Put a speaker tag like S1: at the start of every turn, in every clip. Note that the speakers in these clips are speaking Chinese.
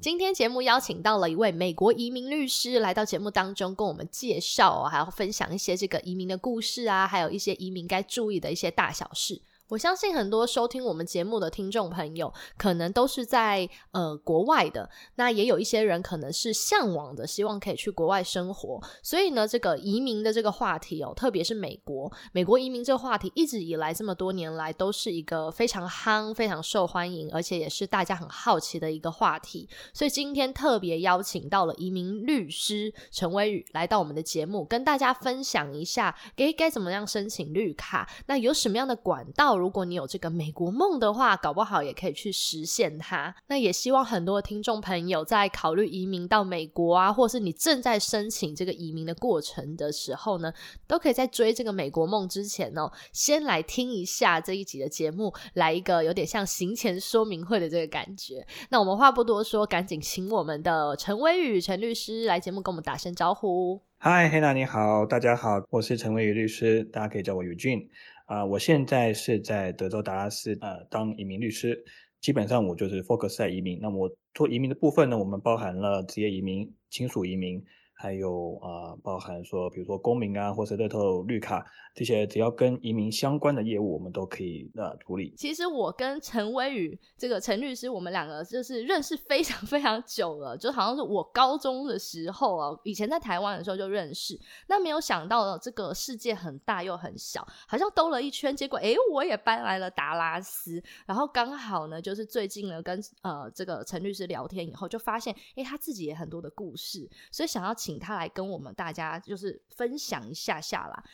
S1: 今天节目邀请到了一位美国移民律师来到节目当中，跟我们介绍，还要分享一些这个移民的故事啊，还有一些移民该注意的一些大小事。我相信很多收听我们节目的听众朋友，可能都是在呃国外的。那也有一些人可能是向往的，希望可以去国外生活。所以呢，这个移民的这个话题哦，特别是美国，美国移民这个话题，一直以来这么多年来都是一个非常夯、非常受欢迎，而且也是大家很好奇的一个话题。所以今天特别邀请到了移民律师陈威宇来到我们的节目，跟大家分享一下，该该怎么样申请绿卡，那有什么样的管道？如果你有这个美国梦的话，搞不好也可以去实现它。那也希望很多听众朋友在考虑移民到美国啊，或是你正在申请这个移民的过程的时候呢，都可以在追这个美国梦之前哦，先来听一下这一集的节目，来一个有点像行前说明会的这个感觉。那我们话不多说，赶紧请我们的陈威宇陈律师来节目跟我们打声招呼。
S2: 嗨，黑娜你好，大家好，我是陈威宇律师，大家可以叫我 Eugene。啊，我现在是在德州达拉斯呃当移民律师，基本上我就是 focus 在移民。那么做移民的部分呢，我们包含了职业移民、亲属移民。还有啊，包含说，比如说公民啊，或是乐透绿卡这些，只要跟移民相关的业务，我们都可以呃处理。
S1: 其实我跟陈威宇这个陈律师，我们两个就是认识非常 非常久了，就好像是我高中的时候啊，以前在台湾的时候就认识。那没有想到这个世界很大又很小，好像兜了一圈，结果哎，我也搬来了达拉斯。然后刚好呢，就是最近呢，跟呃这个陈律师聊天以后，就发现哎，他自己也很多的故事，所以想要请。请他来跟我们大家就是分享一下下啦。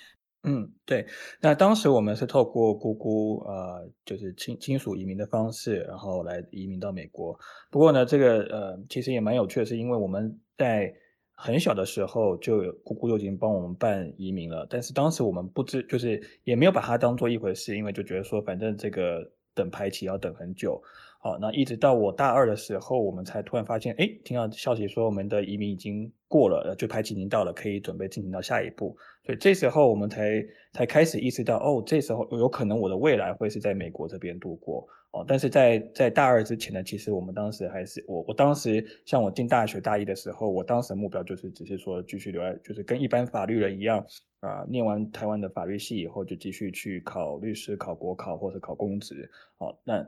S2: 嗯，对。那当时我们是透过姑姑呃，就是亲亲属移民的方式，然后来移民到美国。不过呢，这个呃，其实也蛮有趣，是因为我们在很小的时候就姑姑就已经帮我们办移民了，但是当时我们不知，就是也没有把它当做一回事，因为就觉得说反正这个等排期要等很久。好，那一直到我大二的时候，我们才突然发现，哎，听到消息说我们的移民已经过了，就排期已经到了，可以准备进行到下一步。所以这时候我们才才开始意识到，哦，这时候有可能我的未来会是在美国这边度过。哦，但是在在大二之前呢，其实我们当时还是我我当时像我进大学大一的时候，我当时的目标就是只是说继续留在，就是跟一般法律人一样啊，念完台湾的法律系以后就继续去考律师、考国考或者考公职。哦，那。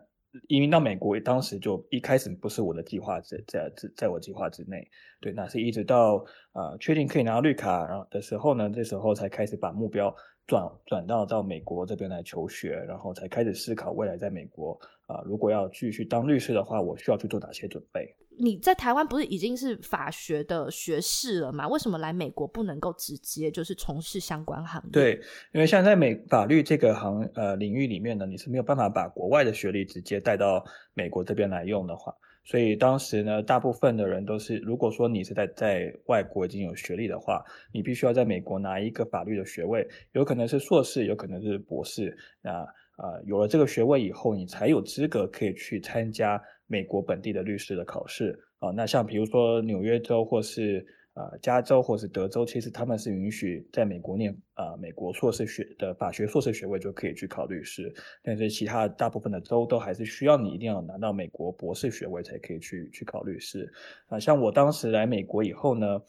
S2: 移民到美国，当时就一开始不是我的计划在在在在我计划之内，对，那是一直到呃确定可以拿到绿卡然后的时候呢，这时候才开始把目标转转到到美国这边来求学，然后才开始思考未来在美国啊，如果要继续当律师的话，我需要去做哪些准备。
S1: 你在台湾不是已经是法学的学士了吗？为什么来美国不能够直接就是从事相关行业？
S2: 对，因为像在美法律这个行呃领域里面呢，你是没有办法把国外的学历直接带到美国这边来用的话，所以当时呢，大部分的人都是，如果说你是在在外国已经有学历的话，你必须要在美国拿一个法律的学位，有可能是硕士，有可能是博士。那啊，有了这个学位以后，你才有资格可以去参加。美国本地的律师的考试啊，那像比如说纽约州或是啊加州或是德州，其实他们是允许在美国念啊美国硕士学的法学硕士学位就可以去考律师，但是其他大部分的州都还是需要你一定要拿到美国博士学位才可以去去考律师啊。像我当时来美国以后呢，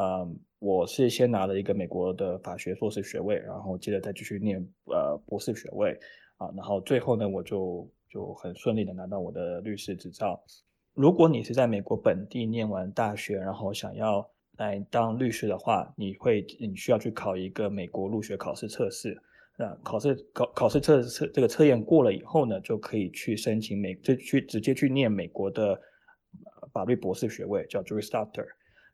S2: 啊，我是先拿了一个美国的法学硕士学位，然后接着再继续念呃博士学位啊，然后最后呢我就。就很顺利的拿到我的律师执照。如果你是在美国本地念完大学，然后想要来当律师的话，你会你需要去考一个美国入学考试测试。那考试考考试测测这个测验过了以后呢，就可以去申请美就去直接去念美国的法律博士学位，叫 Juris Doctor。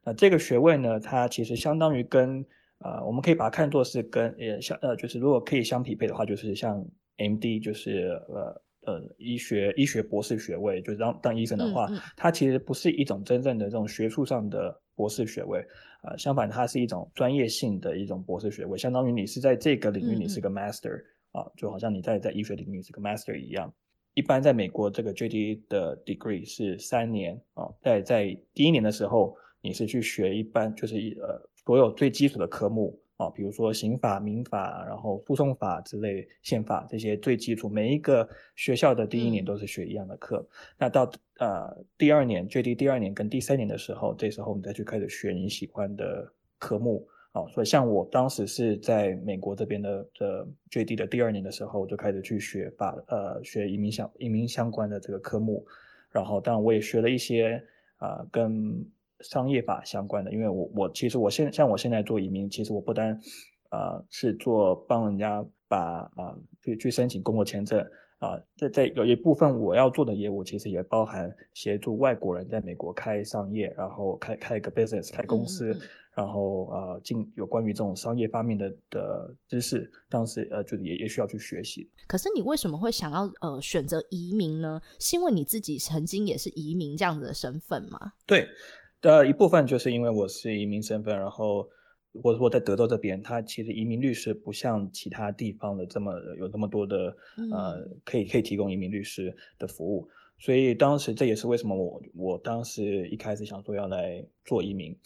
S2: 那这个学位呢，它其实相当于跟呃，我们可以把它看作是跟呃相呃就是如果可以相匹配的话，就是像 MD，就是呃。呃，医学医学博士学位，就是当当医生的话，它其实不是一种真正的这种学术上的博士学位，呃，相反，它是一种专业性的一种博士学位，相当于你是在这个领域你是个 master 啊，就好像你在在医学领域是个 master 一样。一般在美国，这个 JD 的 degree 是三年啊，在在第一年的时候，你是去学一般就是一呃所有最基础的科目。啊，比如说刑法、民法，然后诉讼法之类、宪法这些最基础，每一个学校的第一年都是学一样的课。那到呃第二年最低第二年跟第三年的时候，这时候你再去开始学你喜欢的科目。啊，所以像我当时是在美国这边的的 JD 的第二年的时候，我就开始去学法，呃，学移民相移民相关的这个科目。然后当然我也学了一些啊跟。商业法相关的，因为我我其实我现像我现在做移民，其实我不单，呃是做帮人家把啊去去申请工作签证啊，在在有一部分我要做的业务，其实也包含协助外国人在美国开商业，然后开开一个 business 开公司，然后呃进有关于这种商业方面的的知识，当时呃就也也需要去学习。
S1: 可是你为什么会想要呃选择移民呢？是因为你自己曾经也是移民这样子的身份吗？
S2: 对。的一部分就是因为我是移民身份，然后我我在德州这边，他其实移民律师不像其他地方的这么有这么多的呃可以可以提供移民律师的服务，所以当时这也是为什么我我当时一开始想说要来做移民。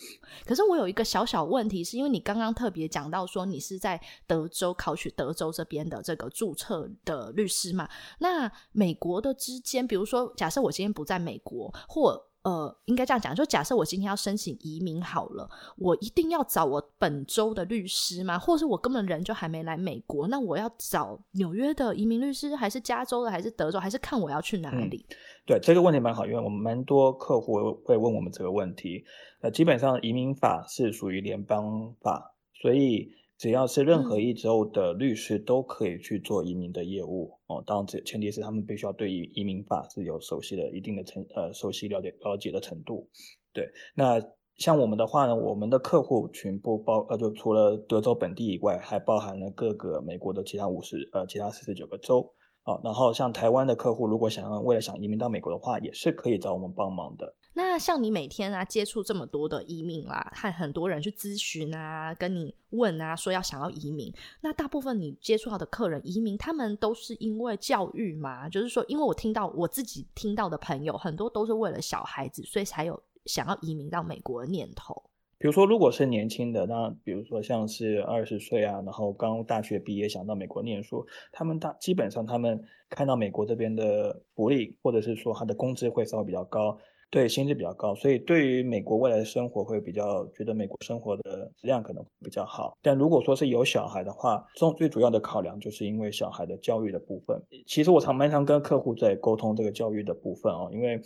S1: 可是我有一个小小问题，是因为你刚刚特别讲到说你是在德州考取德州这边的这个注册的律师嘛？那美国的之间，比如说假设我今天不在美国或呃，应该这样讲，就假设我今天要申请移民好了，我一定要找我本州的律师吗？或者是我根本人就还没来美国，那我要找纽约的移民律师，还是加州的，还是德州，还是看我要去哪里？
S2: 对这个问题蛮好，因为我们蛮多客户会问我们这个问题。呃，基本上移民法是属于联邦法，所以。只要是任何一州的律师都可以去做移民的业务哦，当然这前提是他们必须要对移移民法是有熟悉的一定的程呃熟悉了解了解的程度。对，那像我们的话呢，我们的客户群不包呃就除了德州本地以外，还包含了各个美国的其他五十呃其他四十九个州。然后像台湾的客户，如果想要为了想移民到美国的话，也是可以找我们帮忙的。
S1: 那像你每天啊接触这么多的移民啦，和很多人去咨询啊，跟你问啊，说要想要移民，那大部分你接触到的客人移民，他们都是因为教育嘛？就是说，因为我听到我自己听到的朋友，很多都是为了小孩子，所以才有想要移民到美国的念头。
S2: 比如说，如果是年轻的，那比如说像是二十岁啊，然后刚大学毕业想到美国念书，他们大基本上他们看到美国这边的福利，或者是说他的工资会稍微比较高，对薪资比较高，所以对于美国未来的生活会比较觉得美国生活的质量可能比较好。但如果说是有小孩的话，中最主要的考量就是因为小孩的教育的部分。其实我常蛮常跟客户在沟通这个教育的部分啊，因为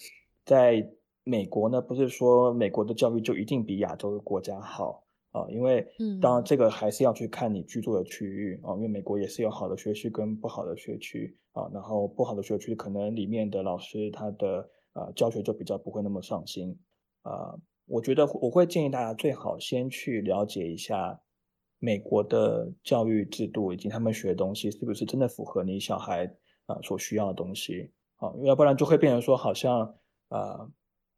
S2: 在美国呢，不是说美国的教育就一定比亚洲的国家好啊，因为当然这个还是要去看你居住的区域啊，因为美国也是有好的学区跟不好的学区啊，然后不好的学区可能里面的老师他的呃教学就比较不会那么上心啊，我觉得我会建议大家最好先去了解一下美国的教育制度以及他们学的东西是不是真的符合你小孩啊所需要的东西啊，要不然就会变成说好像啊。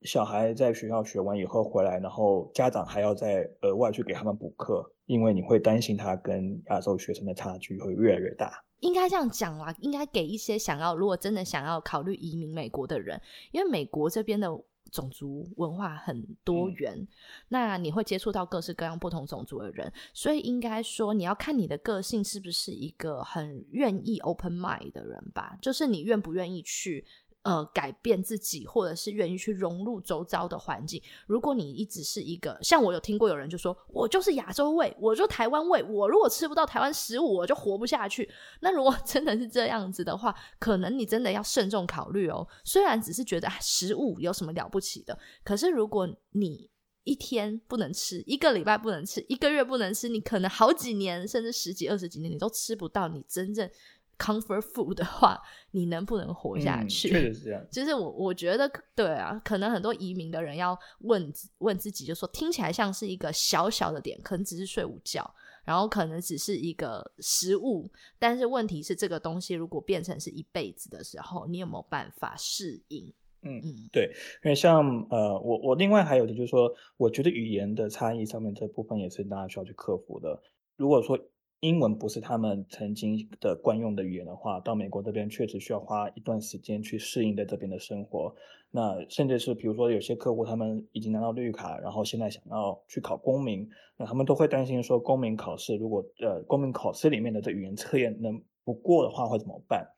S2: 小孩在学校学完以后回来，然后家长还要再额外去给他们补课，因为你会担心他跟亚洲学生的差距会越来越大。
S1: 应该这样讲啦，应该给一些想要如果真的想要考虑移民美国的人，因为美国这边的种族文化很多元，那你会接触到各式各样不同种族的人，所以应该说你要看你的个性是不是一个很愿意 open mind 的人吧，就是你愿不愿意去。呃，改变自己，或者是愿意去融入周遭的环境。如果你一直是一个，像我有听过有人就说，我就是亚洲味，我就台湾味，我如果吃不到台湾食物，我就活不下去。那如果 真的是这样子的话，可能你真的要慎重考虑哦。虽然只是觉得食物有什么了不起的，可是如果你一天不能吃，一个礼拜不能吃，一个月不能吃，你可能好几年，甚至十几二十几年，你都吃不到你真正。Comfort food 的话，你能不能活下去？
S2: 确实是这样。
S1: 就是我我觉得，对啊，可能很多移民的人要问 问自己，就说听起来像是一个小小的点，可能只是睡午觉，然后可能只是一个食物，但是问题是这个东西如果变成是一辈子的时候，你有没有办法适应？
S2: 嗯嗯，对，因为像呃，我我另外还有的就是说，我觉得语言的差异上面这部分也是大家需要去克服的。如果说英文不是他们曾经的惯用的语言的话，到美国这边确实需要花一段时间去适应在这边的生活。那甚至是比如说有些客户他们已经拿到绿卡，然后现在想要去考公民，那他们都会担心说公民考试如果呃公民考试里面的这语言测验能不过的话会怎么办？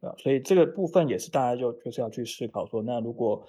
S2: 啊，所以这个部分也是大家就就是要去思考说，那如果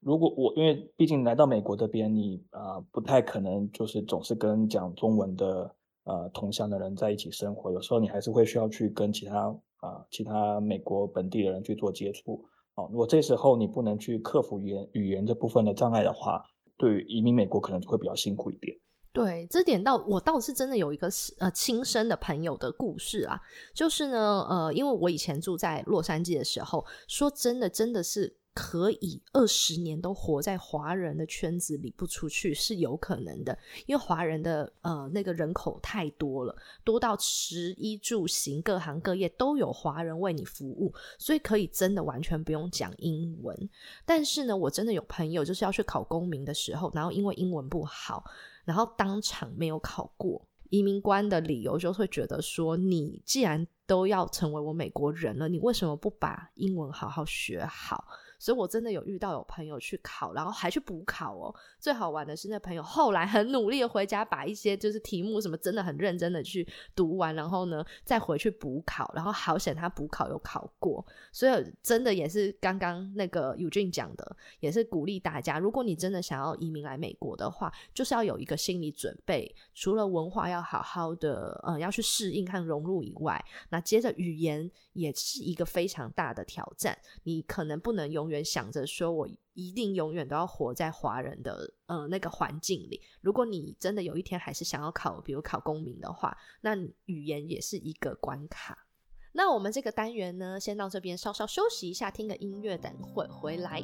S2: 如果我因为毕竟来到美国这边，你啊不太可能就是总是跟讲中文的呃同乡的人在一起生活，有时候你还是会需要去跟其他啊其他美国本地的人去做接触。哦，如果这时候你不能去克服语言语言这部分的障碍的话，对于移民美国可能就会比较辛苦一点。
S1: 对，这点倒我倒是真的有一个呃亲身的朋友的故事啊，就是呢，呃，因为我以前住在洛杉矶的时候，说真的，真的是可以二十年都活在华人的圈子里不出去是有可能的，因为华人的呃那个人口太多了，多到食衣住行各行各业都有华人为你服务，所以可以真的完全不用讲英文。但是呢，我真的有朋友就是要去考公民的时候，然后因为英文不好。然后当场没有考过，移民官的理由就会觉得说，你既然都要成为我美国人了，你为什么不把英文好好学好？所以我真的有遇到有朋友去考，然后还去补考哦。最好玩的是，那朋友后来很努力的回家，把一些就是题目什么真的很认真的去读完，然后呢再回去补考，然后好险他补考有考过。所以真的也是刚刚那个尤俊讲的，也是鼓励大家，如果你真的想要移民来美国的话，就是要有一个心理准备，除了文化要好好的呃要去适应和融入以外，那接着语言也是一个非常大的挑战，你可能不能用远想着说我。一定永远都要活在华人的呃那个环境里。如果你真的有一天还是想要考，比如考公民的话，那语言也是一个关卡。那我们这个单元呢，先到这边稍稍休息一下，听个音乐，等会回来。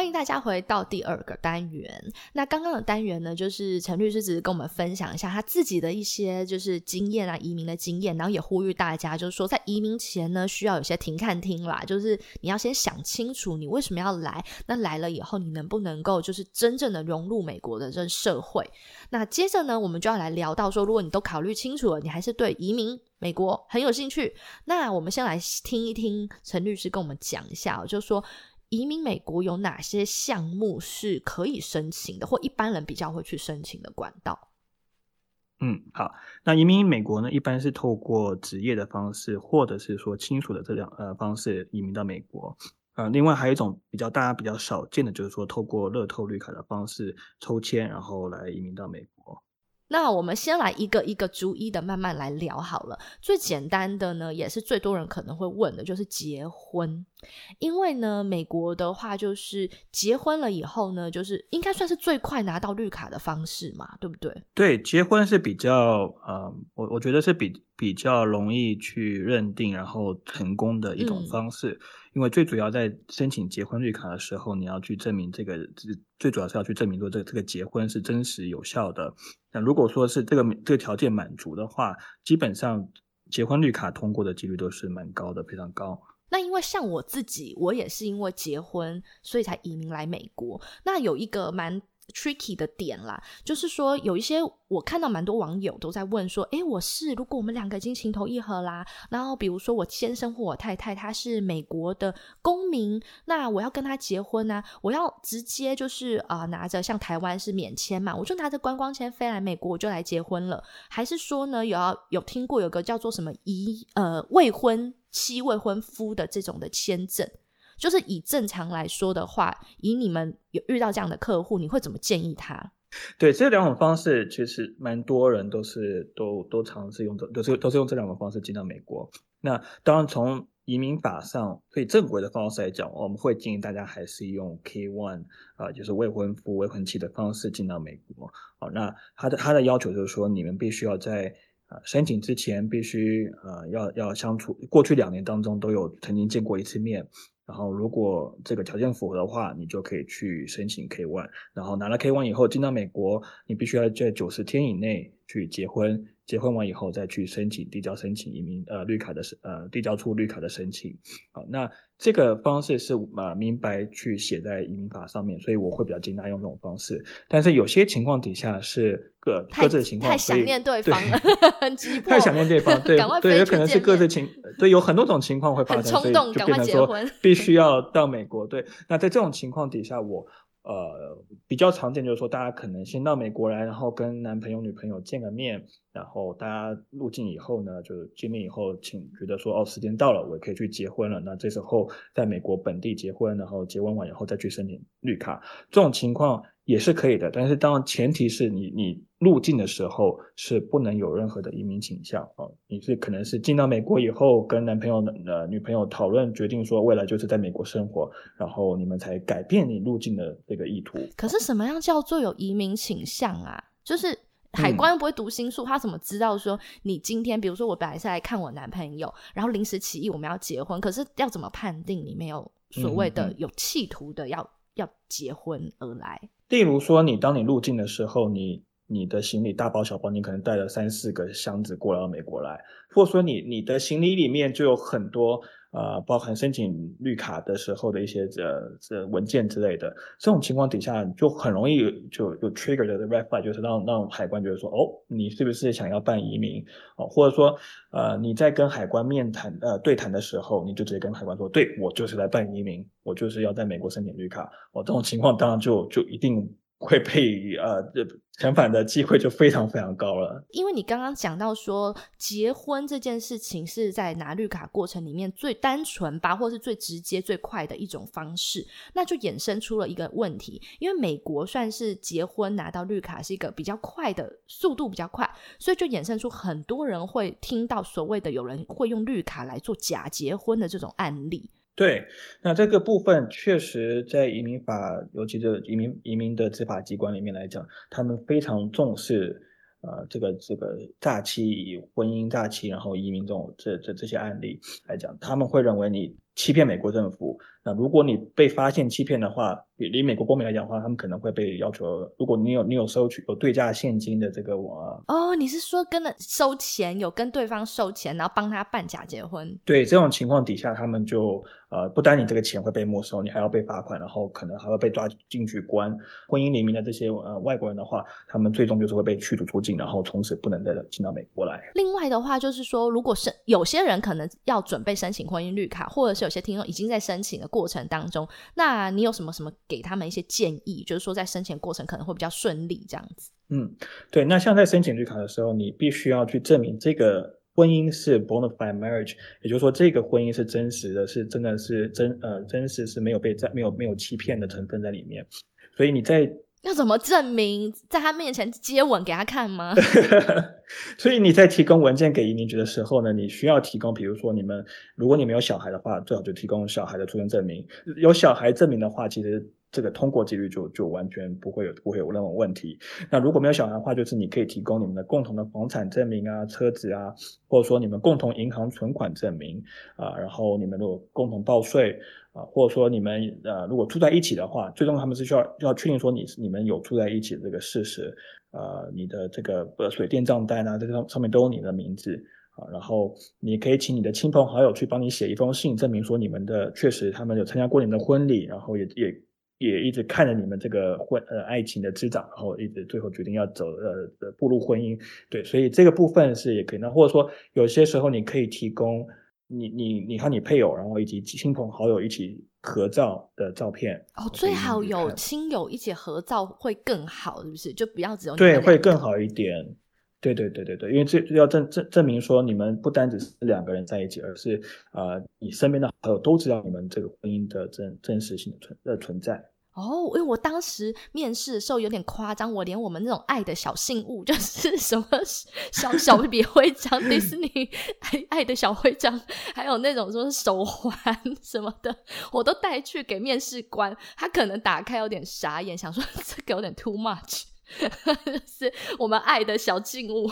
S1: 欢迎大家回到第二个单元。那刚刚的单元呢，就是陈律师只是跟我们分享一下他自己的一些就是经验啊，移民的经验，然后也呼吁大家，就是说在移民前呢，需要有些停看听啦，就是你要先想清楚你为什么要来，那来了以后你能不能够就是真正的融入美国的这社会。那接着呢，我们就要来聊到说，如果你都考虑清楚了，你还是对移民美国很有兴趣，那我们先来听一听陈律师跟我们讲一下，就说。移民美国有哪些项目是可以申请的，或一般人比较会去申请的管道？
S2: 嗯，好，那移民美国呢，一般是透过职业的方式，或者是说亲属的这两呃方式移民到美国。呃，另外还有一种比较大家比较少见的，就是说透过乐透绿卡的方式抽签，然后来移民到美国。
S1: 那我们先来一个一个逐一的慢慢来聊好了。最简单的呢，也是最多人可能会问的，就是结婚。因为呢，美国的话就是结婚了以后呢，就是应该算是最快拿到绿卡的方式嘛，对不对？
S2: 对，结婚是比较呃，我我觉得是比比较容易去认定然后成功的一种方式。因为最主要在申请结婚绿卡的时候，你要去证明这个，最最主要是要去证明说这个这个结婚是真实有效的。那如果说是这个这个条件满足的话，基本上结婚绿卡通过的几率都是蛮高的，非常高。
S1: 那因为像我自己，我也是因为结婚，所以才移民来美国。那有一个蛮。Tricky 的点啦，就是说有一些我看到蛮多网友都在问说，诶，我是如果我们两个已经情投意合啦，然后比如说我先生或我太太他是美国的公民，那我要跟他结婚呢，我要直接就是啊拿着像台湾是免签嘛，我就拿着观光签飞来美国我就来结婚了，还是说呢有要有听过有个叫做什么遗呃未婚妻未婚夫的这种的签证？就是以正常来说的话，以你们有遇到这样的客户，你会怎么建议他？
S2: 对，这两种方式其实蛮多人都是都都尝试用的，都是都是用这两种方式进到美国。那当然从移民法上最正规的方式来讲，我们会建议大家还是用 K one 啊，就是未婚夫未婚妻的方式进到美国。好，那他的他的要求就是说，你们必须要在啊申请之前必须呃要要相处，过去两年当中都有曾经见过一次面。然后，如果这个条件符合的话，你就可以去申请 K one。然后拿了 K one 以后，进到美国，你必须要在九十天以内去结婚。结婚完以后，再去申请递交申请移民呃绿卡的申呃递交出绿卡的申请。好，那这个方式是呃明白去写在移民法上面，所以我会比较建议用这种方式。但是有些情况底下是各各自的情况，
S1: 太想念对方了，很 急 迫，
S2: 太想念对方，对对，有可能是各自情，对，有很多种情况会发生，
S1: 所以
S2: 就变成说 必须要到美国。对，那在这种情况底下，我。呃，比较常见就是说，大家可能先到美国来，然后跟男朋友、女朋友见个面，然后大家入境以后呢，就见面以后，请觉得说，哦，时间到了，我也可以去结婚了。那这时候在美国本地结婚，然后结婚完以后再去申请绿卡，这种情况。也是可以的，但是当然前提是你你入境的时候是不能有任何的移民倾向啊，你是可能是进到美国以后跟男朋友呃女朋友讨论决定说未来就是在美国生活，然后你们才改变你入境的这个意图。
S1: 可是什么样叫做有移民倾向啊？就是海关不会读心术，他怎么知道说你今天比如说我本来是来看我男朋友，然后临时起意我们要结婚，可是要怎么判定你没有所谓的有企图的要要结婚而来？
S2: 例如说，你当你入境的时候，你你的行李大包小包，你可能带了三四个箱子过来到美国来，或者说你你的行李里面就有很多。呃，包含申请绿卡的时候的一些这这文件之类的，这种情况底下就很容易就有 trigger 的 red flag，就是让让海关觉得说，哦，你是不是想要办移民？哦，或者说，呃，你在跟海关面谈呃对谈的时候，你就直接跟海关说，对我就是来办移民，我就是要在美国申请绿卡。哦，这种情况当然就就一定。会被呃遣返的机会就非常非常高了。
S1: 因为你刚刚讲到说，结婚这件事情是在拿绿卡过程里面最单纯吧，或是最直接、最快的一种方式，那就衍生出了一个问题。因为美国算是结婚拿到绿卡是一个比较快的速度比较快，所以就衍生出很多人会听到所谓的有人会用绿卡来做假结婚的这种案例。
S2: 对，那这个部分确实在移民法，尤其是移民移民的执法机关里面来讲，他们非常重视，呃，这个这个诈欺、婚姻诈欺，然后移民这种这这这些案例来讲，他们会认为你。欺骗美国政府，那如果你被发现欺骗的话，以美国公民来讲的话，他们可能会被要求，如果你有你有收取有对价现金的这个我
S1: 哦，你是说跟了收钱，有跟对方收钱，然后帮他办假结婚？
S2: 对，这种情况底下，他们就呃，不单你这个钱会被没收，你还要被罚款，然后可能还会被抓进去关。婚姻里面的这些呃外国人的话，他们最终就是会被驱逐出境，然后从此不能再进到美国来。
S1: 另外的话，就是说，如果是有些人可能要准备申请婚姻绿卡，或者是有有些听众已经在申请的过程当中，那你有什么什么给他们一些建议？就是说在申请过程可能会比较顺利这样子。
S2: 嗯，对。那像在申请绿卡的时候，你必须要去证明这个婚姻是 bona fide marriage，也就是说这个婚姻是真实的，是真的是真呃真实是没有被在没有没有欺骗的成分在里面。所以你在
S1: 要怎么证明在他面前接吻给他看吗？
S2: 所以你在提供文件给移民局的时候呢，你需要提供，比如说你们如果你没有小孩的话，最好就提供小孩的出生证明。有小孩证明的话，其实这个通过几率就就完全不会有不会有任何问题。那如果没有小孩的话，就是你可以提供你们的共同的房产证明啊、车子啊，或者说你们共同银行存款证明啊，然后你们如果共同报税。啊，或者说你们呃，如果住在一起的话，最终他们是需要要确定说你你们有住在一起的这个事实，呃，你的这个呃水电账单啊，这上上面都有你的名字啊，然后你可以请你的亲朋好友去帮你写一封信，证明说你们的确实他们有参加过你的婚礼，然后也也也一直看着你们这个婚呃爱情的滋长，然后一直最后决定要走呃步入婚姻，对，所以这个部分是也可以，那或者说有些时候你可以提供。你你你和你配偶，然后以及亲朋好友一起合照的照片
S1: 哦，最好有亲友一起合照会更好，是不是？就不要只有
S2: 对，会更好一点。对对对对对，因为这要证证证明说你们不单只是两个人在一起，而是呃，你身边的好友都知道你们这个婚姻的真真实性的存的存在。
S1: 哦，因为我当时面试的时候有点夸张，我连我们那种爱的小信物，就是什么小小 笔徽章，迪士尼爱爱的小徽章，还有那种说手环什么的，我都带去给面试官，他可能打开有点傻眼，想说 这个有点 too much，是我们爱的小静物。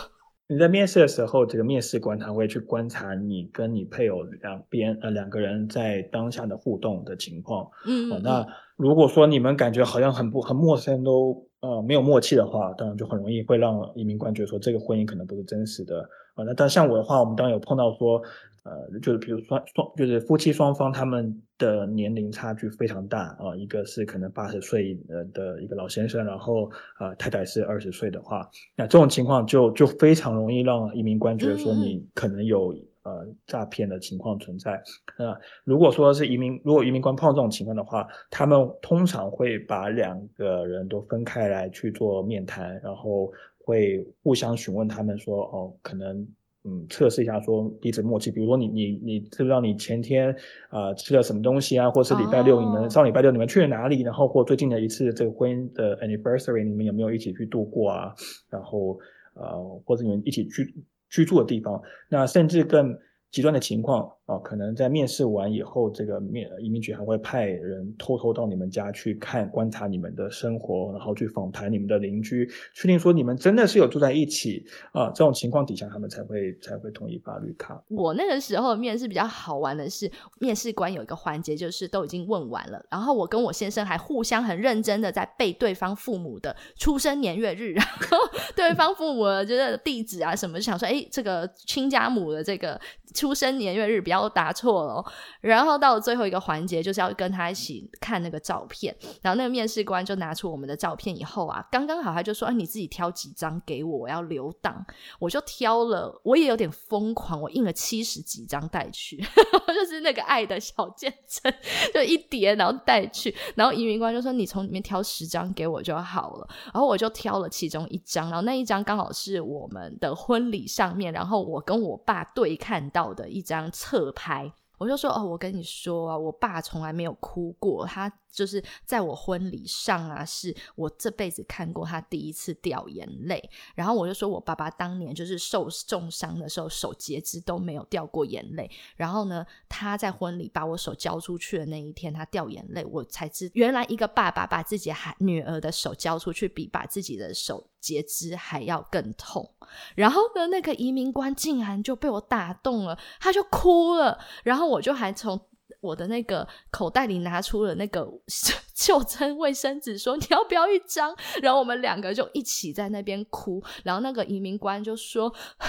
S2: 你在面试的时候，这个面试官他会去观察你跟你配偶两边呃两个人在当下的互动的情况。
S1: 嗯，
S2: 那如果说你们感觉好像很不很陌生，都呃没有默契的话，当然就很容易会让移民官觉得说这个婚姻可能不是真实的。啊，那但像我的话，我们当然有碰到说。呃，就是比如说双，就是夫妻双方他们的年龄差距非常大啊，一个是可能八十岁呃的一个老先生，然后呃太太是二十岁的话，那这种情况就就非常容易让移民官觉得说你可能有呃诈骗的情况存在。那如果说是移民，如果移民官碰到这种情况的话，他们通常会把两个人都分开来去做面谈，然后会互相询问他们说哦，可能。嗯，测试一下说彼此默契，比如说你你你知不知道你前天啊吃了什么东西啊，或是礼拜六你们上礼拜六你们去了哪里，然后或最近的一次这个婚姻的 anniversary 你们有没有一起去度过啊？然后呃或者你们一起居居住的地方，那甚至更。极端的情况啊，可能在面试完以后，这个面移民局还会派人偷偷到你们家去看、观察你们的生活，然后去访谈你们的邻居，确定说你们真的是有住在一起啊。这种情况底下，他们才会才会同意发绿卡。
S1: 我那个时候面试比较好玩的是，面试官有一个环节就是都已经问完了，然后我跟我先生还互相很认真的在背对方父母的出生年月日，然后 对方父母的就是地址啊什么，想说哎，这个亲家母的这个。出生年月日不要答错了，然后到了最后一个环节就是要跟他一起看那个照片，然后那个面试官就拿出我们的照片以后啊，刚刚好他就说：“哎，你自己挑几张给我，我要留档。”我就挑了，我也有点疯狂，我印了七十几张带去，就是那个爱的小见证，就一叠然后带去，然后移民官就说：“你从里面挑十张给我就好了。”然后我就挑了其中一张，然后那一张刚好是我们的婚礼上面，然后我跟我爸对看到。的一张侧拍，我就说哦，我跟你说啊，我爸从来没有哭过，他。就是在我婚礼上啊，是我这辈子看过他第一次掉眼泪。然后我就说我爸爸当年就是受重伤的时候，手截肢都没有掉过眼泪。然后呢，他在婚礼把我手交出去的那一天，他掉眼泪，我才知原来一个爸爸把自己孩女儿的手交出去，比把自己的手截肢还要更痛。然后呢，那个移民官竟然就被我打动了，他就哭了。然后我就还从。我的那个口袋里拿出了那个 袖珍卫生纸，说你要不要一张？然后我们两个就一起在那边哭。然后那个移民官就说：“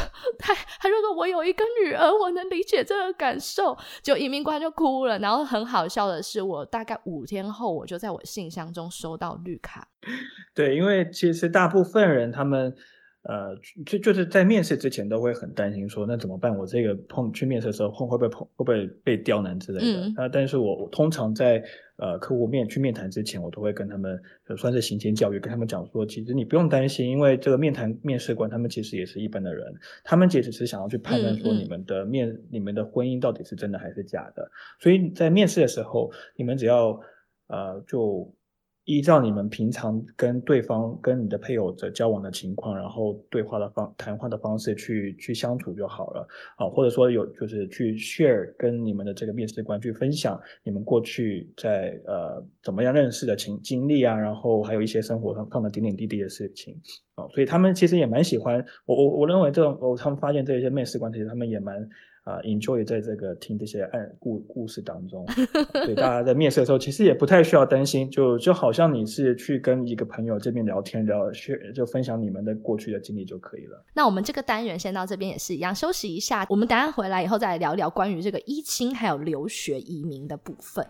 S1: 他他就说我有一个女儿，我能理解这个感受。”就移民官就哭了。然后很好笑的是，我大概五天后，我就在我信箱中收到绿卡。
S2: 对，因为其实大部分人他们。呃，就就是在面试之前都会很担心，说那怎么办？我这个碰去面试的时候碰会不会碰会不会被刁难之类的？啊，但是我我通常在呃客户面去面谈之前，我都会跟他们算是行前教育，跟他们讲说，其实你不用担心，因为这个面谈面试官他们其实也是一般的人，他们其实是想要去判断说你们的面你们的婚姻到底是真的还是假的，所以在面试的时候，你们只要呃就。依照你们平常跟对方、跟你的配偶的交往的情况，然后对话的方、谈话的方式去去相处就好了啊，或者说有就是去 share 跟你们的这个面试官去分享你们过去在呃怎么样认识的情经历啊，然后还有一些生活上上的点点滴滴的事情啊，所以他们其实也蛮喜欢我我我认为这种哦，他们发现这些面试官其实他们也蛮。啊，enjoy 在这个听这些案故故事当中，对大家在面试的时候其实也不太需要担心，就就好像你是去跟一个朋友这边聊天聊，就分享你们的过去的经历就可以了。
S1: 那我们这个单元先到这边也是一样，休息一下，我们等下回来以后再来聊聊关于这个一清还有留学移民的部分。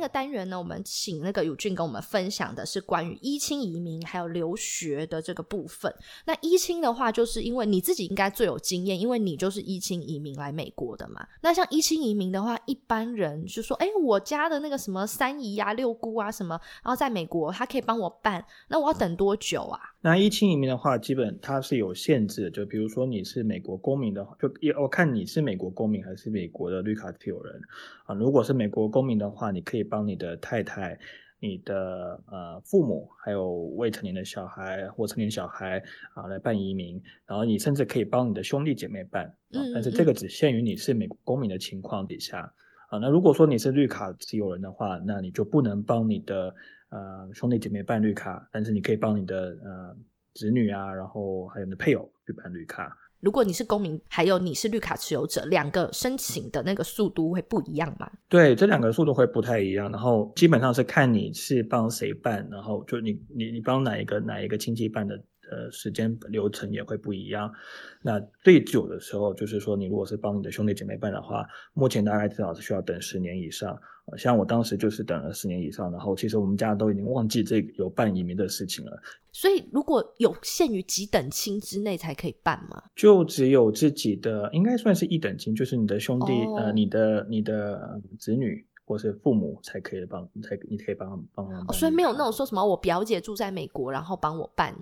S1: 个单元呢，我们请那个友俊跟我们分享的是关于一清移民还有留学的这个部分。那一清的话，就是因为你自己应该最有经验，因为你就是一清移民来美国的嘛。那像一清移民的话，一般人就说，哎，我家的那个什么三姨呀、六姑啊什么，然后在美国，他可以帮我办，那我要等多久啊？
S2: 那一清移民的话，基本它是有限制的，就比如说你是美国公民的话，就也我看你是美国公民还是美国的绿卡持有人啊。如果是美国公民的话，你可以帮你的太太、你的呃父母，还有未成年的小孩或成年小孩啊来办移民，然后你甚至可以帮你的兄弟姐妹办，啊，但是这个只限于你是美国公民的情况底下啊。那如果说你是绿卡持有人的话，那你就不能帮你的。呃，兄弟姐妹办绿卡，但是你可以帮你的呃子女啊，然后还有你的配偶去办绿卡。
S1: 如果你是公民，还有你是绿卡持有者，两个申请的那个速度会不一样吗？
S2: 对，这两个速度会不太一样。然后基本上是看你是帮谁办，然后就你你你帮哪一个哪一个亲戚办的。呃，时间流程也会不一样。那最久的时候，就是说你如果是帮你的兄弟姐妹办的话，目前大概至少是需要等十年以上。像我当时就是等了十年以上，然后其实我们家都已经忘记这个有办移民的事情了。
S1: 所以如果有限于几等亲之内才可以办吗？
S2: 就只有自己的，应该算是一等亲，就是你的兄弟呃，你的你的子女或是父母才可以帮，才你可以帮帮忙。
S1: 所以没有那种说什么我表姐住在美国，然后帮我办。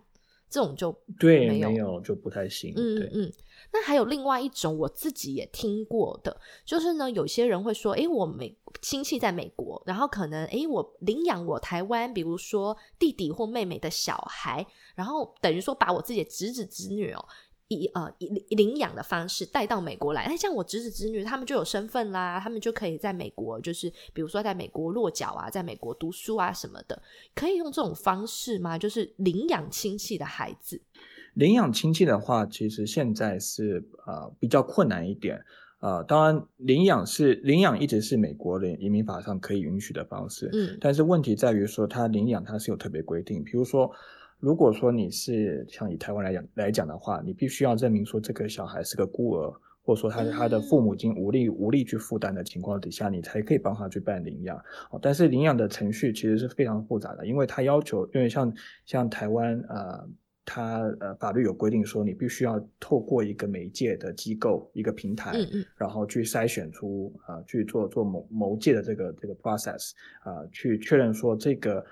S1: 这种就
S2: 对
S1: 没
S2: 有就不太行。
S1: 嗯嗯，那还有另外一种，我自己也听过的，就是呢，有些人会说，哎，我美亲戚在美国，然后可能哎，我领养我台湾，比如说弟弟或妹妹的小孩，然后等于说把我自己的侄子侄女哦。以呃以领养的方式带到美国来，那像我侄子侄女他们就有身份啦，他们就可以在美国，就是比如说在美国落脚啊，在美国读书啊什么的，可以用这种方式吗？就是领养亲戚的孩子，
S2: 领养亲戚的话，其实现在是呃比较困难一点呃，当然领养是领养一直是美国的移民法上可以允许的方式，嗯，但是问题在于说他领养他是有特别规定，比如说。如果说你是像以台湾来讲来讲的话，你必须要证明说这个小孩是个孤儿，或者说他他的父母已经无力无力去负担的情况底下，你才可以帮他去办领养。哦，但是领养的程序其实是非常复杂的，因为他要求，因为像像台湾呃，他呃法律有规定说，你必须要透过一个媒介的机构一个平台，嗯嗯，然后去筛选出啊去做做某某介的这个这个 process 啊，去确认说这个。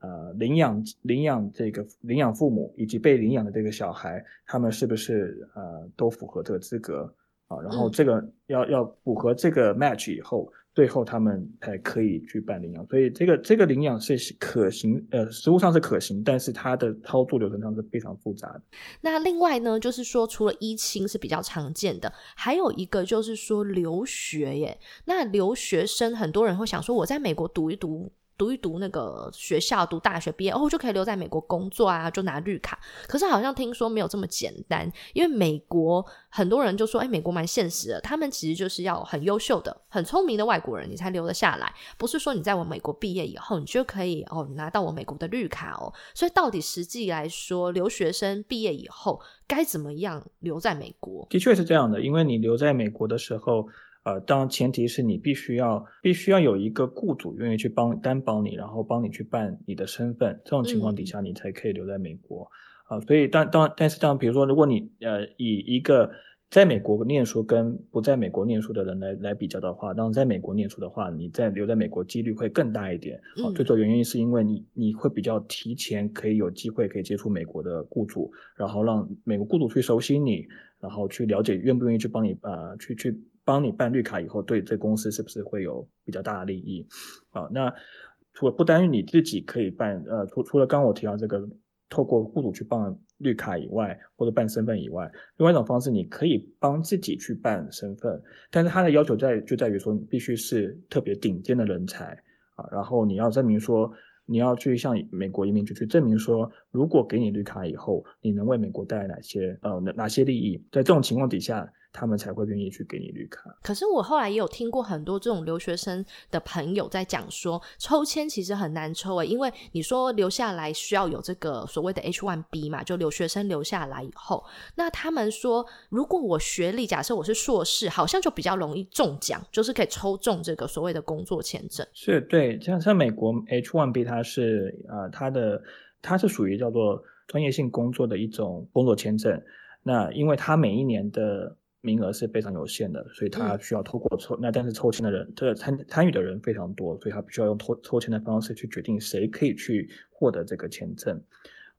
S2: 呃，领养领养这个领养父母以及被领养的这个小孩，他们是不是呃都符合这个资格啊？然后这个要要符合这个 match 以后，最后他们才可以去办领养。所以这个这个领养是可行，呃，实物上是可行，但是它的操作流程上是非常复杂的。
S1: 那另外呢，就是说除了一亲是比较常见的，还有一个就是说留学耶。那留学生很多人会想说，我在美国读一读。读一读那个学校，读大学毕业，哦，就可以留在美国工作啊，就拿绿卡。可是好像听说没有这么简单，因为美国很多人就说，哎，美国蛮现实的，他们其实就是要很优秀的、很聪明的外国人，你才留得下来。不是说你在我美国毕业以后，你就可以哦拿到我美国的绿卡哦。所以到底实际来说，留学生毕业以后该怎么样留在美国？
S2: 的确是这样的，因为你留在美国的时候。呃，当然前提是你必须要必须要有一个雇主愿意去帮担保你，然后帮你去办你的身份，这种情况底下你才可以留在美国。啊，所以当当但是当比如说，如果你呃以一个在美国念书跟不在美国念书的人来来比较的话，当然在美国念书的话，你在留在美国几率会更大一点。啊，最主要原因是因为你你会比较提前可以有机会可以接触美国的雇主，然后让美国雇主去熟悉你，然后去了解愿不愿意去帮你呃去去。帮你办绿卡以后，对这公司是不是会有比较大的利益？啊，那除了不单于你自己可以办，呃，除除了刚我提到这个透过雇主去办绿卡以外，或者办身份以外，另外一种方式，你可以帮自己去办身份，但是它的要求在就在于说，你必须是特别顶尖的人才啊，然后你要证明说，你要去向美国移民局去证明说，如果给你绿卡以后，你能为美国带来哪些呃哪些利益？在这种情况底下。他们才会愿意去给你绿卡。
S1: 可是我后来也有听过很多这种留学生的朋友在讲说，抽签其实很难抽诶，因为你说留下来需要有这个所谓的 H1B 嘛，就留学生留下来以后，那他们说，如果我学历假设我是硕士，好像就比较容易中奖，就是可以抽中这个所谓的工作签证。
S2: 是对，像像美国 H1B 它是呃它的它是属于叫做专业性工作的一种工作签证。那因为它每一年的名额是非常有限的，所以他需要透过抽。那但是抽签的人，这个参参与的人非常多，所以他必须要用抽抽签的方式去决定谁可以去获得这个签证。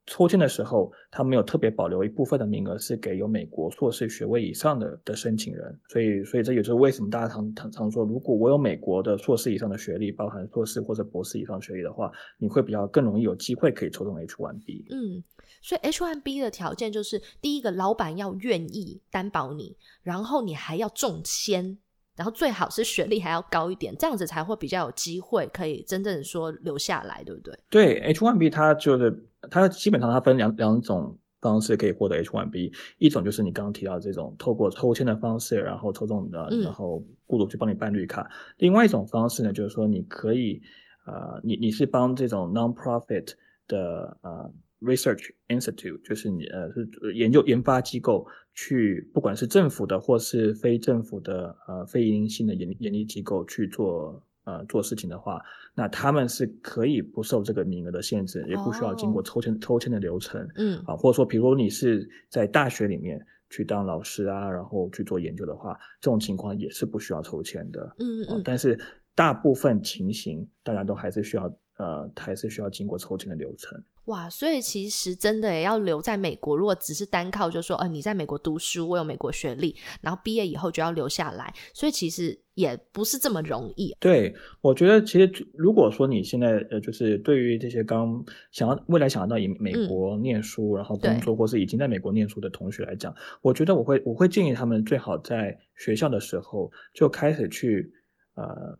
S2: 抽签的时候，他没有特别保留一部分的名额是给有美国硕士学位以上的的申请人。所以，所以这也是为什么大家常常常说，如果我有美国的硕士以上的学历，包含硕士或者博士以上学历的话，你会比较更容易有机会可以抽中 H1B。
S1: 嗯。所以 H1B 的条件就是：第一个，老板要愿意担保你；然后你还要中签；然后最好是学历还要高一点，这样子才会比较有机会可以真正说留下来，对不对？
S2: 对，H1B 它就是它基本上它分两两种方式可以获得 H1B，一种就是你刚刚提到这种透过抽签的方式，然后抽中的，然后雇主去帮你办绿卡；另外一种方式呢，就是说你可以呃，你你是帮这种 non-profit 的呃。Research Institute 就是你呃是研究研发机构去，不管是政府的或是非政府的呃非营利性的研研究机构去做呃做事情的话，那他们是可以不受这个名额的限制，也不需要经过抽签抽签的流程，
S1: 嗯。
S2: 啊，或者说，比如你是在大学里面去当老师啊，然后去做研究的话，这种情况也是不需要抽签的，
S1: 嗯嗯，
S2: 但是大部分情形，大家都还是需要呃还是需要经过抽签的流程。
S1: 哇，所以其实真的也要留在美国。如果只是单靠就说，呃，你在美国读书，我有美国学历，然后毕业以后就要留下来，所以其实也不是这么容易。
S2: 对，我觉得其实如果说你现在呃，就是对于这些刚想要未来想要到美国念书，然后工作，或是已经在美国念书的同学来讲，我觉得我会我会建议他们最好在学校的时候就开始去呃。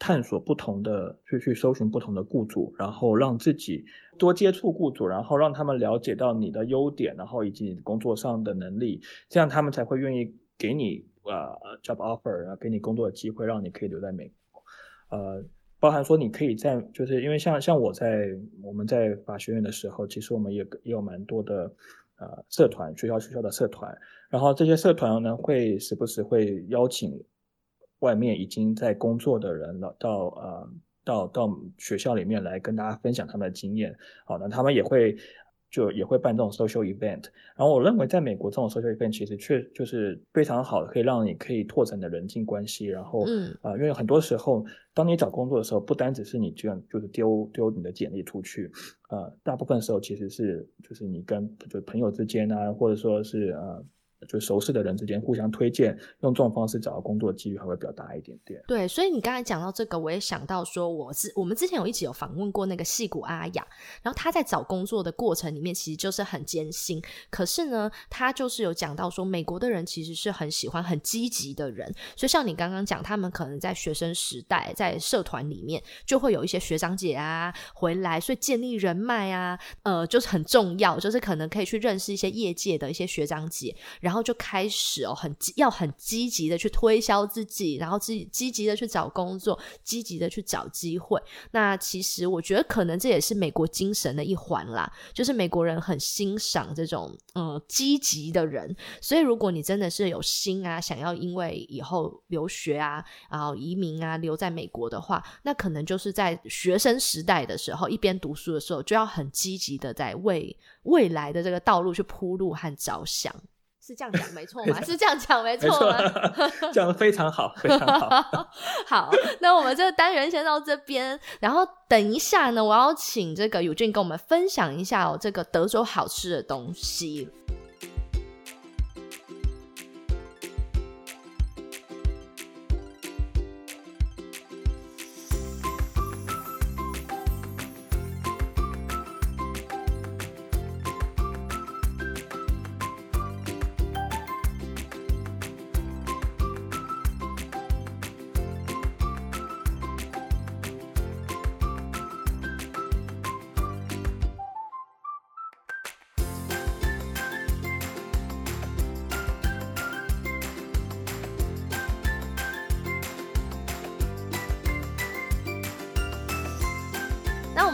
S2: 探索不同的，去去搜寻不同的雇主，然后让自己多接触雇主，然后让他们了解到你的优点，然后以及你工作上的能力，这样他们才会愿意给你呃 job offer，然后给你工作的机会，让你可以留在美国。呃，包含说你可以在，就是因为像像我在我们在法学院的时候，其实我们也也有蛮多的呃社团，学校学校的社团，然后这些社团呢会时不时会邀请。外面已经在工作的人了，到呃到到学校里面来跟大家分享他们的经验。好，那他们也会就也会办这种 social event。然后我认为在美国这种 social event 其实确就是非常好的，可以让你可以拓展的人际关系。然后
S1: 嗯
S2: 啊，因为很多时候当你找工作的时候，不单只是你这样就是丢丢你的简历出去，呃，大部分时候其实是就是你跟就朋友之间啊，或者说是呃。就熟识的人之间互相推荐，用这种方式找到工作的几率还会比较大一点点。
S1: 对，所以你刚才讲到这个，我也想到说，我是我们之前有一起有访问过那个戏骨阿雅，然后他在找工作的过程里面其实就是很艰辛，可是呢，他就是有讲到说，美国的人其实是很喜欢很积极的人，所以像你刚刚讲，他们可能在学生时代在社团里面就会有一些学长姐啊回来，所以建立人脉啊，呃，就是很重要，就是可能可以去认识一些业界的一些学长姐，然然后就开始哦，很要很积极的去推销自己，然后自己积极的去找工作，积极的去找机会。那其实我觉得，可能这也是美国精神的一环啦，就是美国人很欣赏这种嗯积极的人。所以，如果你真的是有心啊，想要因为以后留学啊，然后移民啊，留在美国的话，那可能就是在学生时代的时候，一边读书的时候，就要很积极的在为未来的这个道路去铺路和着想。是这样讲没错吗？是这样讲没错吗？
S2: 讲的非常好，非常好。
S1: 好，那我们这个单元先到这边，然后等一下呢，我要请这个友俊跟我们分享一下哦，这个德州好吃的东西。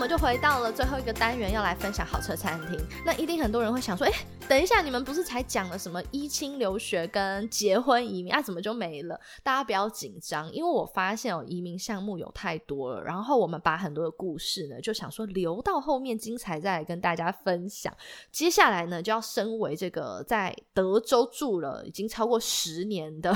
S1: 们就回到了最后一个单元，要来分享好车餐厅。那一定很多人会想说，哎，等一下，你们不是才讲了什么一亲留学跟结婚移民啊，怎么就没了？大家不要紧张，因为我发现哦，移民项目有太多了。然后我们把很多的故事呢，就想说留到后面精彩再来跟大家分享。接下来呢，就要身为这个在德州住了已经超过十年的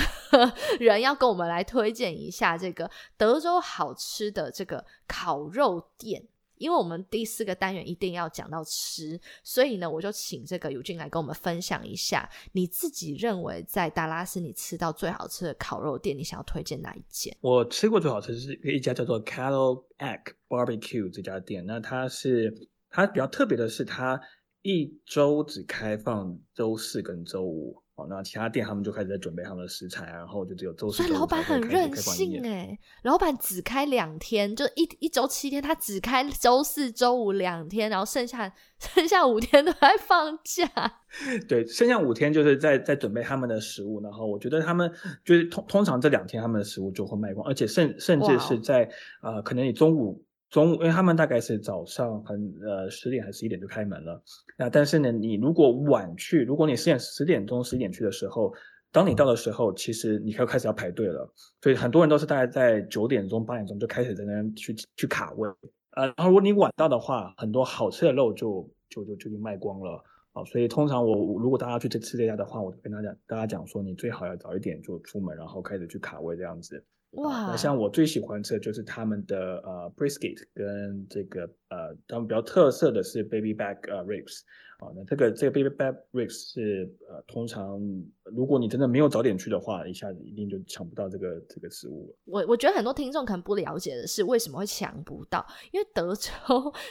S1: 人，要跟我们来推荐一下这个 德州好吃的这个烤肉店。因为我们第四个单元一定要讲到吃，所以呢，我就请这个尤俊来跟我们分享一下，你自己认为在达拉斯你吃到最好吃的烤肉店，你想要推荐哪一间？
S2: 我吃过最好吃是一家叫做 Cattle Egg Barbecue 这家店，那它是它比较特别的是，它一周只开放周四跟周五。那其他店他们就开始在准备他们的食材啊，然后就只有周四。
S1: 所以老板很任性哎，老板只开两天，就一一周七天，他只开周四周五两天，然后剩下剩下五天都在放假。
S2: 对，剩下五天就是在在准备他们的食物，然后我觉得他们就是通通常这两天他们的食物就会卖光，而且甚甚至是在呃，可能你中午。中午，因为他们大概是早上很呃十点还是十一点就开门了。那但是呢，你如果晚去，如果你十点十点钟十一点去的时候，当你到的时候，其实你要开始要排队了。所以很多人都是大概在九点钟八点钟就开始在那边去去卡位。呃，然后如果你晚到的话，很多好吃的肉就就就就卖光了啊。所以通常我如果大家去吃这家的话，我就跟大家大家讲说，你最好要早一点就出门，然后开始去卡位这样子。哇，那像我最喜欢吃的就是他们的呃 brisket 跟这个呃，他们比较特色的是 baby back ribs。啊，那这个这个 baby back ribs 是呃，通常如果你真的没有早点去的话，一下子一定就抢不到这个这个食物。
S1: 我我觉得很多听众可能不了解的是，为什么会抢不到？因为德州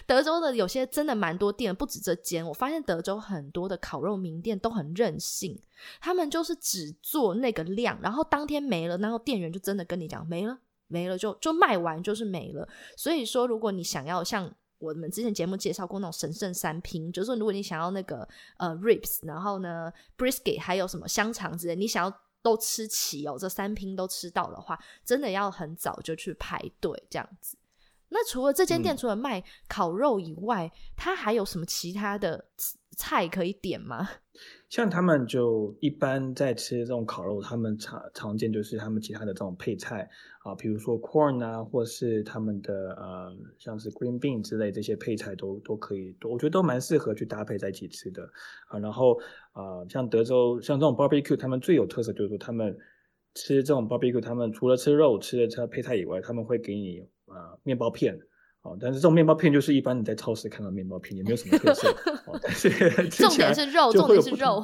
S1: 德州的有些真的蛮多店，不止这间。我发现德州很多的烤肉名店都很任性，他们就是只做那个量，然后当天没了，然后店员就真的跟你讲没了，没了就就卖完就是没了。所以说，如果你想要像我们之前节目介绍过那种神圣三拼，就是说如果你想要那个呃 ribs，然后呢 brisket，还有什么香肠之类，你想要都吃齐哦，这三拼都吃到的话，真的要很早就去排队这样子。那除了这间店除了卖烤肉以外，它还有什么其他的菜可以点吗？
S2: 像他们就一般在吃这种烤肉，他们常常见就是他们其他的这种配菜啊，比如说 corn 啊，或是他们的呃像是 green bean 之类这些配菜都都可以，我觉得都蛮适合去搭配在一起吃的啊。然后啊，像德州像这种 barbecue，他们最有特色就是说他们吃这种 barbecue，他们除了吃肉吃的这配菜以外，他们会给你啊面包片。哦，但是这种面包片就是一般你在超市看到面包片，也没有什么特色。哦，但是
S1: 重点是肉，重点是肉。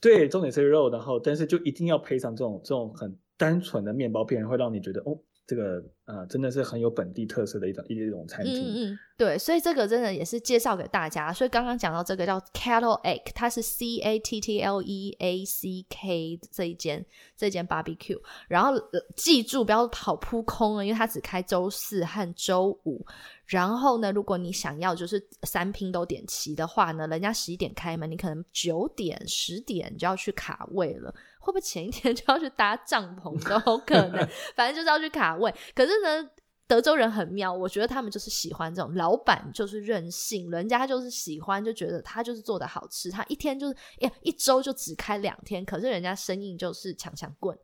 S2: 对，重点是肉，然后但是就一定要配上这种这种很单纯的面包片，会让你觉得哦。这个呃，真的是很有本地特色的一种一种餐厅。
S1: 嗯嗯，对，所以这个真的也是介绍给大家。所以刚刚讲到这个叫 Cattle Egg，它是 C A T T L E A C K 这一间这间 barbecue。然后记住不要跑扑空了，因为它只开周四和周五。然后呢，如果你想要就是三拼都点齐的话呢，人家十一点开门，你可能九点十点就要去卡位了。会不会前一天就要去搭帐篷都有可能，反正就是要去卡位。可是呢，德州人很妙，我觉得他们就是喜欢这种老板就是任性，人家就是喜欢，就觉得他就是做的好吃，他一天就是哎一周就只开两天，可是人家生意就是强强棍。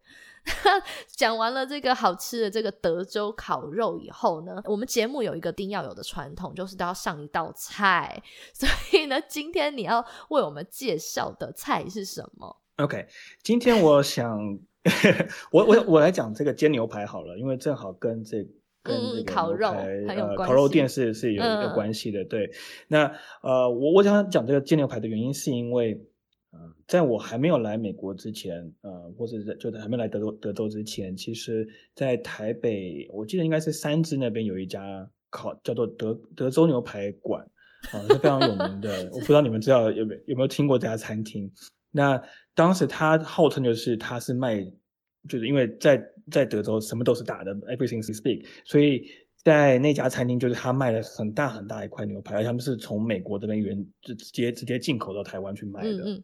S1: 讲完了这个好吃的这个德州烤肉以后呢，我们节目有一个一定要有的传统，就是都要上一道菜。所以呢，今天你要为我们介绍的菜是什么
S2: ？OK，今天我想，我我我来讲这个煎牛排好了，因为正好跟这跟这个
S1: 烤肉
S2: 呃烤肉店是是有有关系的。对，那呃我我想讲这个煎牛排的原因，是因为呃在我还没有来美国之前，呃或者就在还没来德州德州之前，其实在台北，我记得应该是三芝那边有一家烤叫做德德州牛排馆啊，是非常有名的。我不知道你们知道有没有没有听过这家餐厅？那当时他号称就是他是卖，就是因为在在德州什么都是大的，everything is big，所以在那家餐厅就是他卖了很大很大一块牛排，而他们是从美国这边原就直接直接进口到台湾去卖的，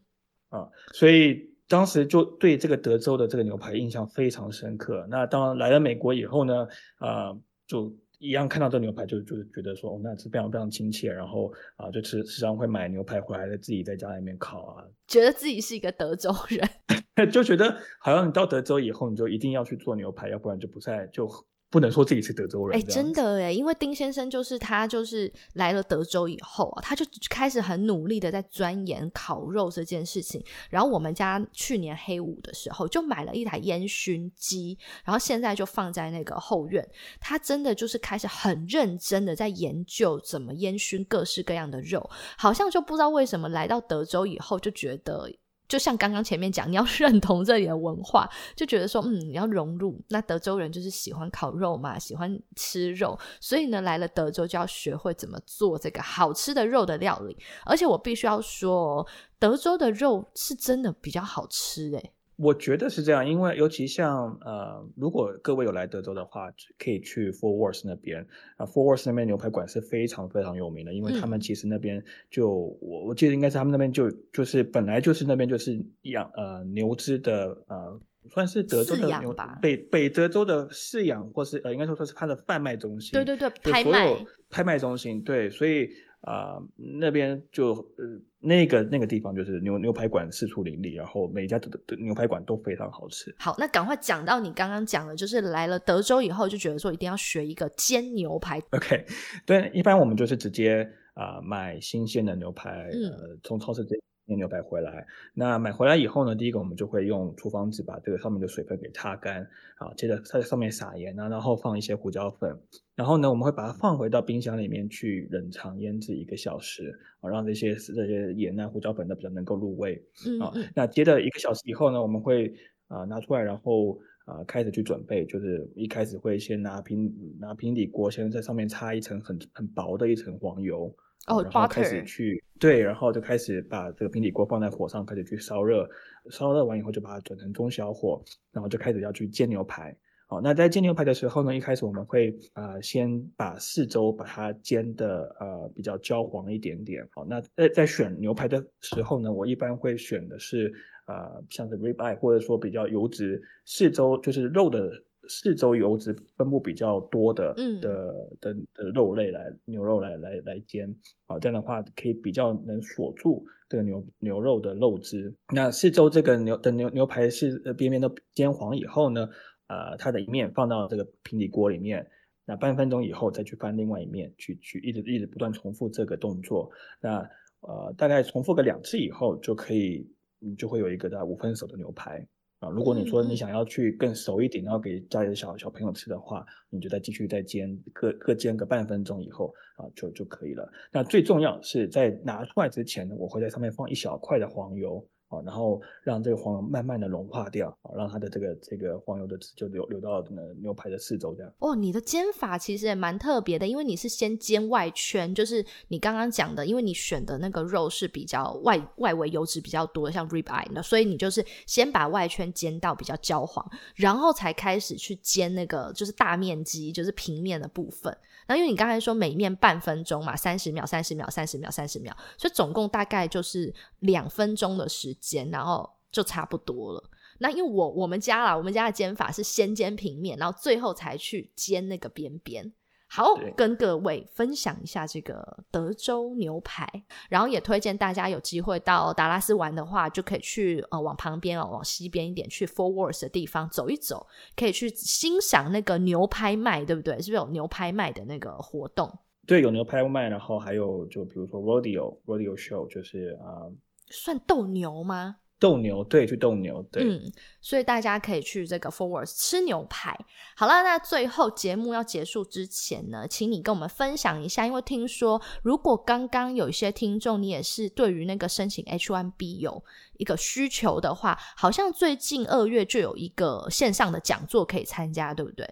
S2: 啊，所以当时就对这个德州的这个牛排印象非常深刻。那当然来了美国以后呢，啊，就一样看到这牛排就就是觉得说，哦，那是非常非常亲切，然后啊，就吃时常会买牛排回来自己在家里面烤啊，
S1: 觉得自己是一个德州人，
S2: 就觉得好像你到德州以后，你就一定要去做牛排，要不然就不在就。不能说自己是德州人，
S1: 哎，真的哎，因为丁先生就是他，就是来了德州以后啊，他就开始很努力的在钻研烤肉这件事情。然后我们家去年黑五的时候就买了一台烟熏机，然后现在就放在那个后院。他真的就是开始很认真的在研究怎么烟熏各式各样的肉，好像就不知道为什么来到德州以后就觉得。就像刚刚前面讲，你要 认同这里的文化，就觉得说，嗯，你要融入。那德州人就是喜欢烤肉嘛，喜欢吃肉，所以呢，来了德州就要学会怎么做这个好吃的肉的料理。而且我必须要说，德州的肉是真的比较好吃诶。
S2: 我觉得是这样，因为尤其像呃，如果各位有来德州的话，可以去 Four Worth 那边。啊，Four Worth 那边牛排馆是非常非常有名的，因为他们其实那边就我我记得应该是他们那边就就是本来就是那边就是养呃牛只的呃，算是德州的牛北北德州的饲养或是呃应该说说是它的贩卖中心，
S1: 对对对，拍卖。
S2: 拍卖中心，对，所以。啊，那边就呃那个那个地方就是牛牛排馆四处林立，然后每家的的牛排馆都非常好吃。
S1: 好，那赶快讲到你刚刚讲的，就是来了德州以后就觉得说一定要学一个煎牛排。
S2: OK，对，一般我们就是直接啊买新鲜的牛排，呃从超市这。煎牛排回来，那买回来以后呢，第一个我们就会用厨房纸把这个上面的水分给擦干，啊，接着在上面撒盐啊，然后放一些胡椒粉，然后呢，我们会把它放回到冰箱里面去冷藏腌制一个小时，啊，让这些这些盐啊、胡椒粉都比较能够入味，啊，那接着一个小时以后呢，我们会啊拿出来，然后啊开始去准备，就是一开始会先拿平拿平底锅，先在上面擦一层很很薄的一层黄油。
S1: 哦，
S2: 然后开始去对，然后就开始把这个平底锅放在火上，开始去烧热，烧热完以后就把它转成中小火，然后就开始要去煎牛排。好，那在煎牛排的时候呢，一开始我们会啊先把四周把它煎的呃比较焦黄一点点。好，那在在选牛排的时候呢，我一般会选的是呃像是 rib eye 或者说比较油脂四周就是肉的。四周油脂分布比较多的的的的肉类来牛肉来来来煎啊，这样的话可以比较能锁住这个牛牛肉的肉汁。那四周这个牛的牛牛排是边边都煎黄以后呢，呃，它的一面放到这个平底锅里面，那半分钟以后再去翻另外一面，去去一直一直不断重复这个动作。那呃，大概重复个两次以后，就可以你就会有一个大概五分熟的牛排。啊，如果你说你想要去更熟一点，然后给家里的小小朋友吃的话，你就再继续再煎，各各煎个半分钟以后啊，就就可以了。那最重要是在拿出来之前呢，我会在上面放一小块的黄油。啊，然后让这个黄慢慢的融化掉，啊，让它的这个这个黄油的汁就流流到那牛排的四周这样。
S1: 哦，你的煎法其实也蛮特别的，因为你是先煎外圈，就是你刚刚讲的，因为你选的那个肉是比较外外围油脂比较多，像 rib eye 的，所以你就是先把外圈煎到比较焦黄，然后才开始去煎那个就是大面积就是平面的部分。那因为你刚才说每面半分钟嘛，三十秒、三十秒、三十秒、三十秒，所以总共大概就是两分钟的时间，然后就差不多了。那因为我我们家啦，我们家的煎法是先煎平面，然后最后才去煎那个边边。好，跟各位分享一下这个德州牛排，然后也推荐大家有机会到达拉斯玩的话，就可以去呃往旁边哦，往西边一点去 Four Words 的地方走一走，可以去欣赏那个牛拍卖，对不对？是不是有牛拍卖的那个活动？
S2: 对，有牛拍卖，然后还有就比如说 Rodeo Rodeo Show，就是啊，
S1: 算斗牛吗？
S2: 斗牛，对，去斗牛，对，
S1: 嗯，所以大家可以去这个 Forward 吃牛排。好了，那最后节目要结束之前呢，请你跟我们分享一下，因为听说如果刚刚有一些听众，你也是对于那个申请 H1B 有一个需求的话，好像最近二月就有一个线上的讲座可以参加，对不对？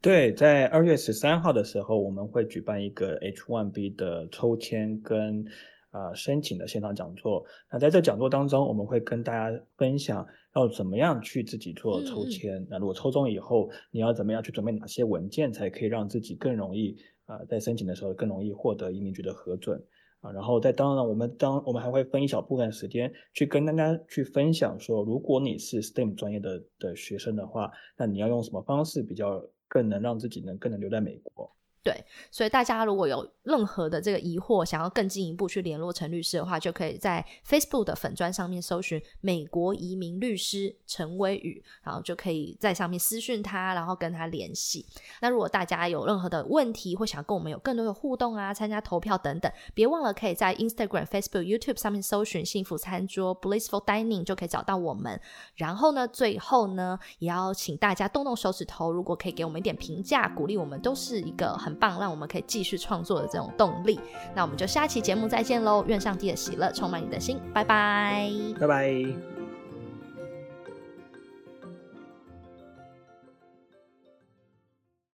S2: 对，在二月十三号的时候，我们会举办一个 H1B 的抽签跟。啊，申请的线上讲座。那在这讲座当中，我们会跟大家分享要怎么样去自己做抽签。那如果抽中以后，你要怎么样去准备哪些文件，才可以让自己更容易啊，在申请的时候更容易获得移民局的核准啊。然后在当然，我们当我们还会分一小部分时间去跟大家去分享说，如果你是 STEM 专业的的学生的话，那你要用什么方式比较更能让自己能更能留在美国。
S1: 对，所以大家如果有任何的这个疑惑，想要更进一步去联络陈律师的话，就可以在 Facebook 的粉砖上面搜寻“美国移民律师陈威宇”，然后就可以在上面私讯他，然后跟他联系。那如果大家有任何的问题，或想跟我们有更多的互动啊，参加投票等等，别忘了可以在 Instagram、Facebook、YouTube 上面搜寻“幸福餐桌 ”（Blissful Dining） 就可以找到我们。然后呢，最后呢，也要请大家动动手指头，如果可以给我们一点评价，鼓励我们，都是一个很。棒，让我们可以继续创作的这动力。那我们就下期节目再见喽！愿上帝的喜乐充满你的心，拜拜，
S2: 拜拜。